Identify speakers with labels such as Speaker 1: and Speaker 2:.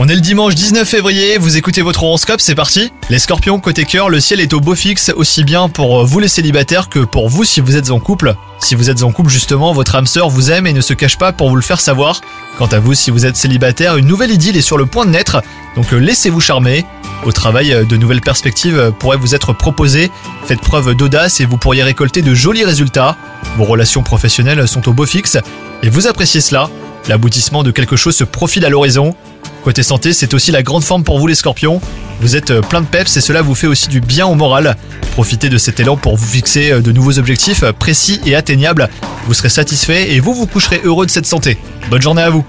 Speaker 1: On est le dimanche 19 février, vous écoutez votre horoscope, c'est parti Les scorpions, côté cœur, le ciel est au beau fixe, aussi bien pour vous les célibataires que pour vous si vous êtes en couple. Si vous êtes en couple justement, votre âme sœur vous aime et ne se cache pas pour vous le faire savoir. Quant à vous, si vous êtes célibataire, une nouvelle idylle est sur le point de naître, donc euh, laissez-vous charmer. Au travail, euh, de nouvelles perspectives euh, pourraient vous être proposées. Faites preuve d'audace et vous pourriez récolter de jolis résultats. Vos relations professionnelles sont au beau fixe et vous appréciez cela. L'aboutissement de quelque chose se profile à l'horizon. Côté santé, c'est aussi la grande forme pour vous les scorpions. Vous êtes euh, plein de peps et cela vous fait aussi du bien au moral. Profitez de cet élan pour vous fixer euh, de nouveaux objectifs précis et atteignables. Vous serez satisfait et vous vous coucherez heureux de cette santé. Bonne journée à vous